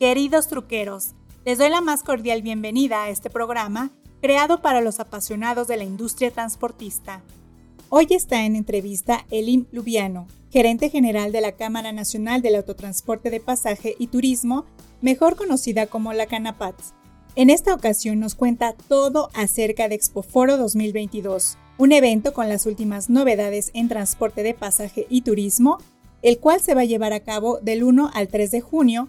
Queridos truqueros, les doy la más cordial bienvenida a este programa creado para los apasionados de la industria transportista. Hoy está en entrevista Elim Lubiano, gerente general de la Cámara Nacional del Autotransporte de Pasaje y Turismo, mejor conocida como la Canapat. En esta ocasión nos cuenta todo acerca de Expoforo 2022, un evento con las últimas novedades en transporte de pasaje y turismo, el cual se va a llevar a cabo del 1 al 3 de junio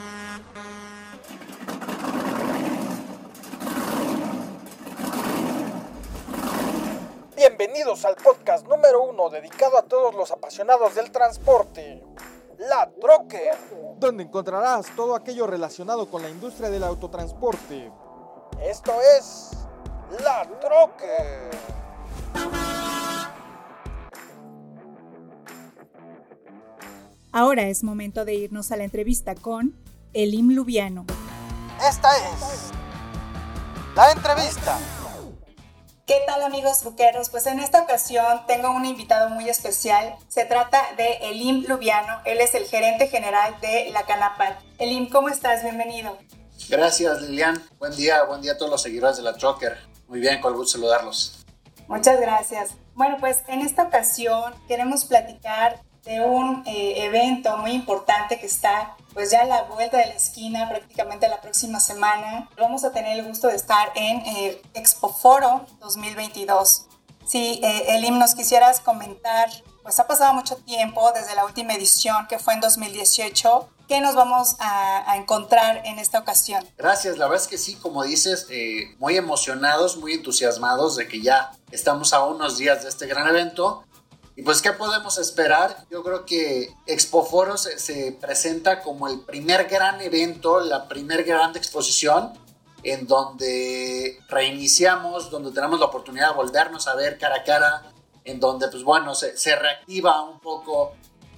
Bienvenidos al podcast número uno dedicado a todos los apasionados del transporte. La Troque, donde encontrarás todo aquello relacionado con la industria del autotransporte esto es La Troque. Ahora es momento de irnos a la entrevista con Elim Lubiano. Esta es la entrevista. ¿Qué tal amigos truqueros? Pues en esta ocasión tengo un invitado muy especial. Se trata de Elim Lubiano. Él es el gerente general de la Canapat. Elim, ¿cómo estás? Bienvenido. Gracias, Lilian. Buen día, buen día a todos los seguidores de la Trocker. Muy bien, con gusto saludarlos. Muchas gracias. Bueno, pues en esta ocasión queremos platicar de un eh, evento muy importante que está pues ya a la vuelta de la esquina prácticamente la próxima semana. Vamos a tener el gusto de estar en eh, Expo Foro 2022. Si eh, Elim nos quisieras comentar, pues ha pasado mucho tiempo desde la última edición que fue en 2018 ¿Qué nos vamos a, encontrar en esta ocasión? Gracias, la verdad es que sí, como dices, eh, muy emocionados, muy entusiasmados de que ya estamos a unos días de este gran evento. Y pues, ¿qué podemos esperar? Yo creo que Expo Foro se, se presenta como el primer gran evento, la primer gran exposición en donde reiniciamos, donde tenemos la oportunidad de volvernos a ver cara a cara, en donde, pues bueno, se, reactiva un poco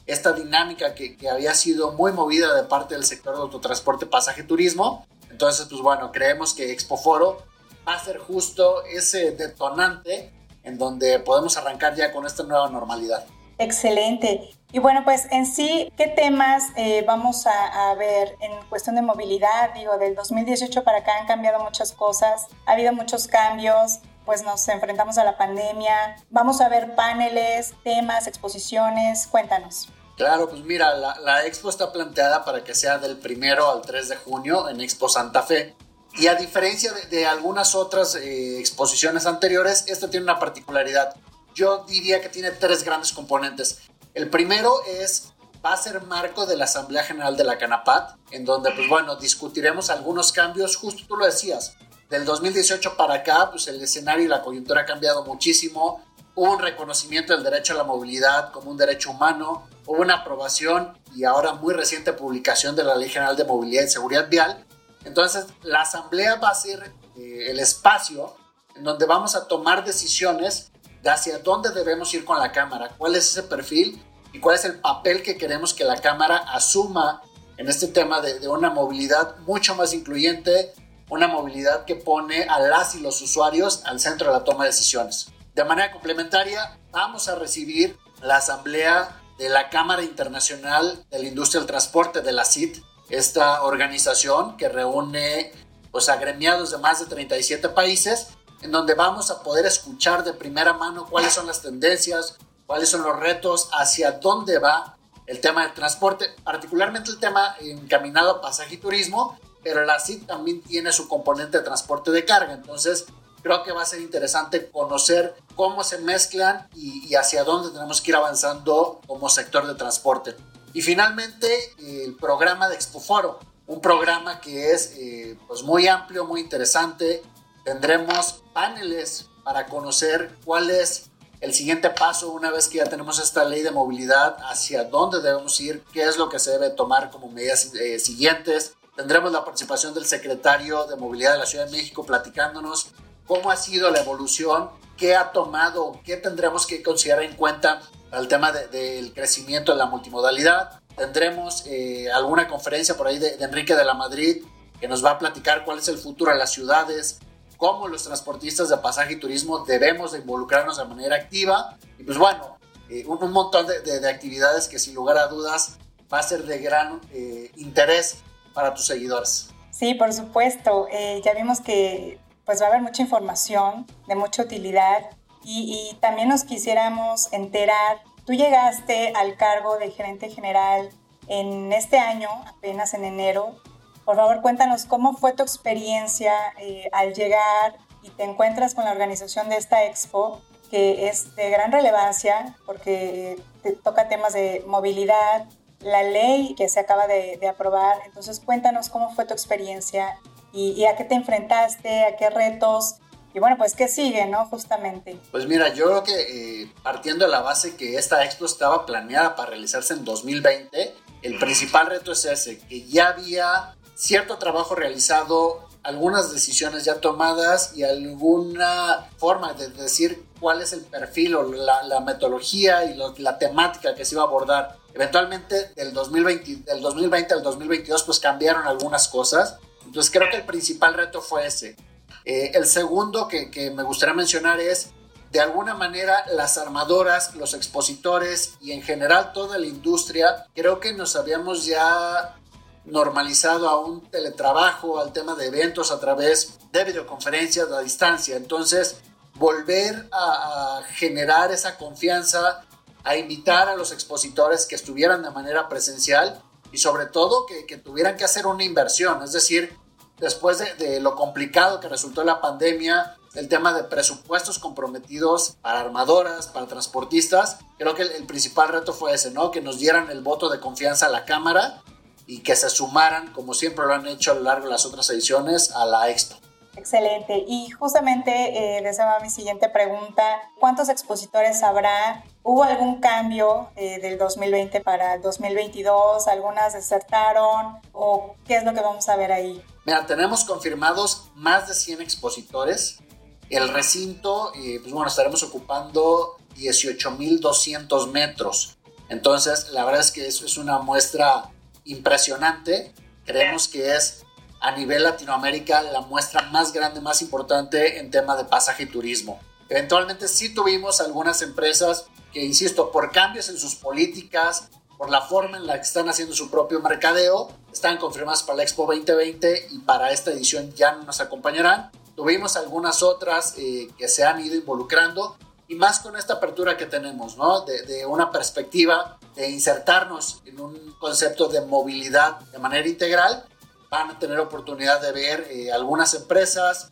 esta dinámica que, había sido muy movida de parte del sector de autotransporte, pasaje, turismo. Entonces, pues bueno, creemos que Expo Foro va a ser justo ese detonante en donde podemos arrancar ya con esta nueva normalidad. Excelente. Y bueno, pues en sí, ¿qué temas eh, vamos a, a, ver en cuestión de movilidad? Digo, del 2018 para acá han cambiado muchas cosas, ha habido muchos cambios, pues nos enfrentamos a la pandemia. Vamos a ver paneles, temas, exposiciones. Cuéntanos. Claro, pues mira, la, expo está planteada para que sea del primero al 3 de junio en Expo Santa Fe. Y a diferencia de, algunas otras eh, exposiciones anteriores, esta tiene una particularidad. Yo diría que tiene tres grandes componentes. El primero es, va a ser marco de la Asamblea General de la Canapat, en donde, pues bueno, discutiremos algunos cambios, justo tú lo decías, del 2018 para acá, pues el escenario y la coyuntura ha cambiado muchísimo. Hubo un reconocimiento del derecho a la movilidad como un derecho humano, hubo una aprobación y ahora muy reciente publicación de la Ley General de Movilidad y Seguridad Vial. Entonces, la Asamblea va a ser eh, el espacio en donde vamos a tomar decisiones de hacia dónde debemos ir con la Cámara, cuál es ese perfil y cuál es el papel que queremos que la Cámara asuma en este tema de, una movilidad mucho más incluyente, una movilidad que pone a las y los usuarios al centro de la toma de decisiones. De manera complementaria, vamos a recibir la asamblea de la Cámara Internacional de la Industria del Transporte, de la CIT, esta organización que reúne pues, agremiados de más de 37 países, en donde vamos a poder escuchar de primera mano cuáles son las tendencias, cuáles son los retos, hacia dónde va el tema del transporte, particularmente el tema encaminado a pasaje y turismo, pero la CIT también tiene su componente de transporte de carga. Entonces, creo que va a ser interesante conocer cómo se mezclan y, hacia dónde tenemos que ir avanzando como sector de transporte. Y finalmente, el programa de Expoforo, un programa que es eh, pues muy amplio, muy interesante. Tendremos paneles para conocer cuál es el siguiente paso una vez que ya tenemos esta ley de movilidad, hacia dónde debemos ir, qué es lo que se debe tomar como medidas eh, siguientes, Tendremos la participación del secretario de Movilidad de la Ciudad de México platicándonos cómo ha sido la evolución, qué ha tomado, qué tendremos que considerar en cuenta al tema del crecimiento de la multimodalidad. Tendremos eh, alguna conferencia por ahí de, Enrique de la Madrid que nos va a platicar cuál es el futuro de las ciudades, cómo los transportistas de pasaje y turismo debemos de involucrarnos de manera activa. Y pues bueno, eh, un, montón de, actividades que sin lugar a dudas va a ser de gran eh, interés para tus seguidores. Sí, por supuesto. ya vimos que pues va a haber mucha información de mucha utilidad y, también nos quisiéramos enterar, tú llegaste al cargo de gerente general en este año, apenas en enero. Por favor, cuéntanos cómo fue tu experiencia eh, al llegar y te encuentras con la organización de esta expo, que es de gran relevancia porque toca temas de movilidad, la ley que se acaba de, aprobar. Entonces, cuéntanos cómo fue tu experiencia y, a qué te enfrentaste, a qué retos y bueno, pues ¿qué sigue, no? Justamente. Pues mira, yo creo que eh, partiendo de la base que esta expo estaba planeada para realizarse en 2020, el principal reto es ese, que ya había cierto trabajo realizado, algunas decisiones ya tomadas y alguna forma de decir cuál es el perfil o la, metodología y la temática que se iba a abordar. Eventualmente del 2020, del 2020 al 2022 pues cambiaron algunas cosas. Entonces creo que el principal reto fue ese, eh, el segundo que, me gustaría mencionar es, de alguna manera, las armadoras, los expositores y en general toda la industria, creo que nos habíamos ya normalizado a un teletrabajo, al tema de eventos a través de videoconferencias a distancia. Entonces, volver a, generar esa confianza, a invitar a los expositores que estuvieran de manera presencial y sobre todo que, que tuvieran que hacer una inversión, es decir, después de, lo complicado que resultó la pandemia, el tema de presupuestos comprometidos para armadoras, para transportistas, creo que el, principal reto fue ese, ¿no? Que nos dieran el voto de confianza a la Cámara y que se sumaran, como siempre lo han hecho a lo largo de las otras ediciones, a la Expo. Excelente. Y justamente eh, esa va mi siguiente pregunta. ¿Cuántos expositores habrá? ¿Hubo algún cambio eh, del 2020 para el 2022? ¿Algunas desertaron? ¿O qué es lo que vamos a ver ahí? Mira, tenemos confirmados más de 100 expositores. El recinto, eh, pues bueno, estaremos ocupando 18.200 metros. Entonces, la verdad es que eso es una muestra impresionante. Creemos que es a nivel Latinoamérica la muestra más grande, más importante en tema de pasaje y turismo. Eventualmente sí tuvimos algunas empresas que, insisto, por cambios en sus políticas, por la forma en la que están haciendo su propio mercadeo. Están confirmadas para la Expo 2020 y para esta edición ya no nos acompañarán. Tuvimos algunas otras eh, que se han ido involucrando y más con esta apertura que tenemos, ¿no? De, una perspectiva de insertarnos en un concepto de movilidad de manera integral. Van a tener oportunidad de ver eh, algunas empresas,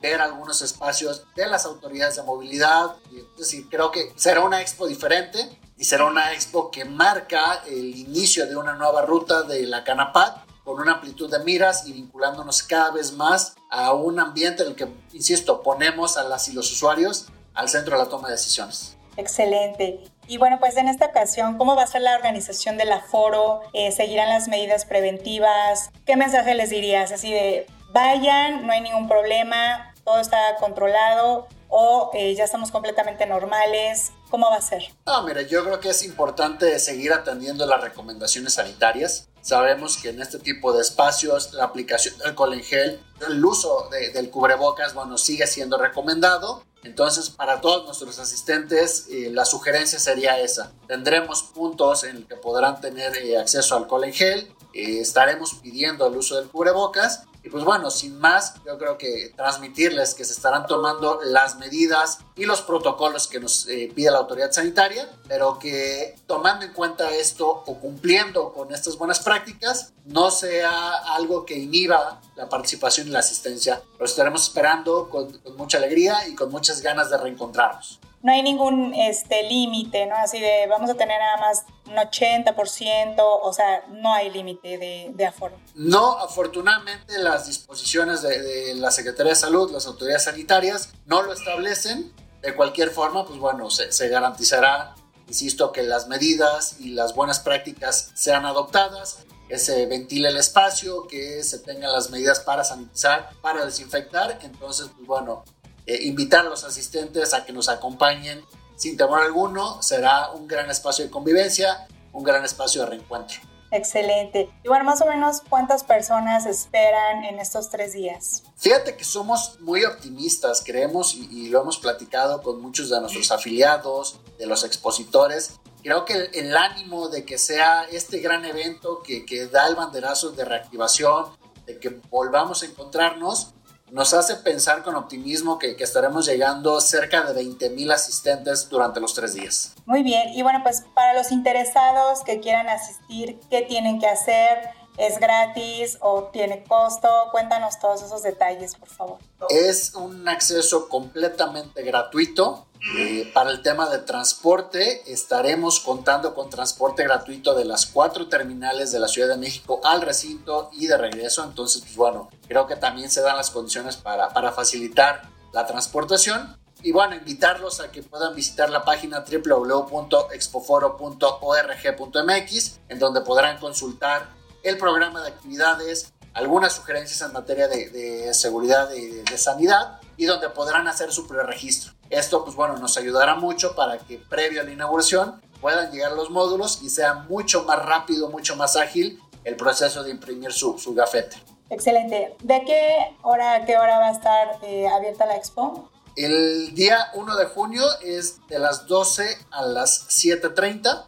ver algunos espacios de las autoridades de movilidad. Es decir, creo que será una expo diferente y será una expo que marca el inicio de una nueva ruta de la Canapat con una amplitud de miras y vinculándonos cada vez más a un ambiente en el que, insisto, ponemos a las y los usuarios al centro de la toma de decisiones. Excelente. Y bueno, pues en esta ocasión, ¿cómo va a ser la organización del aforo? Eh, ¿Seguirán las medidas preventivas? ¿Qué mensaje les dirías? Así de, vayan, no hay ningún problema, todo está controlado o eh, ya estamos completamente normales? ¿Cómo va a ser? No, mira, yo creo que es importante seguir atendiendo las recomendaciones sanitarias. Sabemos que en este tipo de espacios la aplicación del alcohol en gel, el uso del cubrebocas, bueno, sigue siendo recomendado. Entonces, para todos nuestros asistentes, eh, la sugerencia sería esa. Tendremos puntos en los que podrán tener eh, acceso al alcohol en gel. Eh, estaremos pidiendo el uso del cubrebocas y pues bueno, sin más, yo creo que transmitirles que se estarán tomando las medidas y los protocolos que nos eh, pide la autoridad sanitaria, pero que tomando en cuenta esto o cumpliendo con estas buenas prácticas, no sea algo que inhiba la participación y la asistencia. Lo estaremos esperando con, con mucha alegría y con muchas ganas de reencontrarnos no hay ningún este, límite, ¿no? Así de vamos a tener nada más un 80%, o sea, no hay límite de, aforo. No, afortunadamente las disposiciones de, la Secretaría de Salud, las autoridades sanitarias, no lo establecen. De cualquier forma, pues bueno, se, se garantizará insisto, que las medidas y las buenas prácticas sean adoptadas, que se ventile el espacio, que se tengan las medidas para sanitizar, para desinfectar. Entonces, pues bueno, eh, invitar a los asistentes a que nos acompañen sin temor alguno. Será un gran espacio de convivencia, un gran espacio de reencuentro. Excelente. Y bueno, más o menos, ¿cuántas personas esperan en estos tres días? Fíjate que somos muy optimistas, creemos, y, lo hemos platicado con muchos de nuestros afiliados, de los expositores. Creo que el, ánimo de que sea este gran evento que, que da el banderazo de reactivación, de que volvamos a encontrarnos, nos hace pensar con optimismo que, estaremos llegando cerca de 20 mil asistentes durante los tres días. Muy bien, y bueno, pues para los interesados que quieran asistir, ¿qué tienen que hacer? ¿Es gratis o tiene costo? Cuéntanos todos esos detalles, por favor. Es un acceso completamente gratuito. Eh, para el tema de transporte, estaremos contando con transporte gratuito de las cuatro terminales de la Ciudad de México al recinto y de regreso. Entonces, pues bueno, creo que también se dan las condiciones para, para facilitar la transportación. Y bueno, invitarlos a que puedan visitar la página www.expoforo.org.mx, en donde podrán consultar el programa de actividades, algunas sugerencias en materia de, seguridad y de, sanidad y donde podrán hacer su preregistro. Esto, pues bueno, nos ayudará mucho para que previo a la inauguración puedan llegar los módulos y sea mucho más rápido, mucho más ágil el proceso de imprimir su, su gafete. Excelente. ¿De qué hora a qué hora va a estar eh, abierta la expo? El día 1 de junio es de las 12 a las 7.30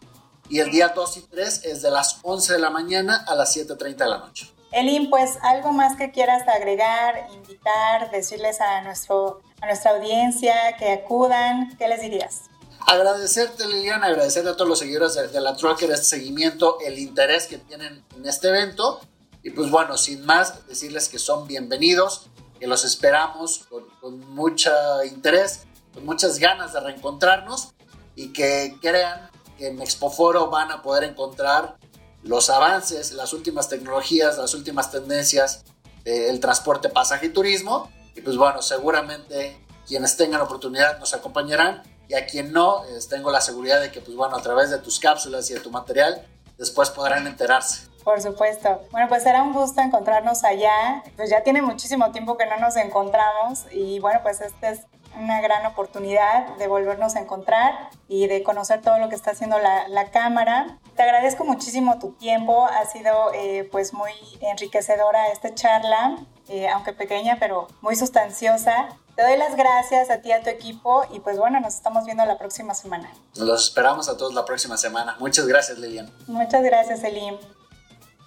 y el día 2 y 3 es de las 11 de la mañana a las 7.30 de la noche. Elin, pues algo más que quieras agregar, invitar, decirles a, nuestro, a nuestra audiencia que acudan, ¿qué les dirías? Agradecerte, Liliana, agradecerle a todos los seguidores de, la Trucker este seguimiento, el interés que tienen en este evento. Y pues bueno, sin más, decirles que son bienvenidos, que los esperamos con, con mucho interés, con muchas ganas de reencontrarnos y que crean que en Expoforo van a poder encontrar los avances, las últimas tecnologías, las últimas tendencias del transporte, pasaje y turismo. Y pues bueno, seguramente quienes tengan oportunidad nos acompañarán y a quien no, tengo la seguridad de que pues bueno, a través de tus cápsulas y de tu material, después podrán enterarse. Por supuesto. Bueno, pues será un gusto encontrarnos allá. Pues ya tiene muchísimo tiempo que no nos encontramos y bueno, pues este es una gran oportunidad de volvernos a encontrar y de conocer todo lo que está haciendo la, la cámara. Te agradezco muchísimo tu tiempo, ha sido eh, pues muy enriquecedora esta charla, eh, aunque pequeña, pero muy sustanciosa. Te doy las gracias a ti, a tu equipo y pues bueno, nos estamos viendo la próxima semana. Los esperamos a todos la próxima semana. Muchas gracias, Lilian. Muchas gracias, Elim.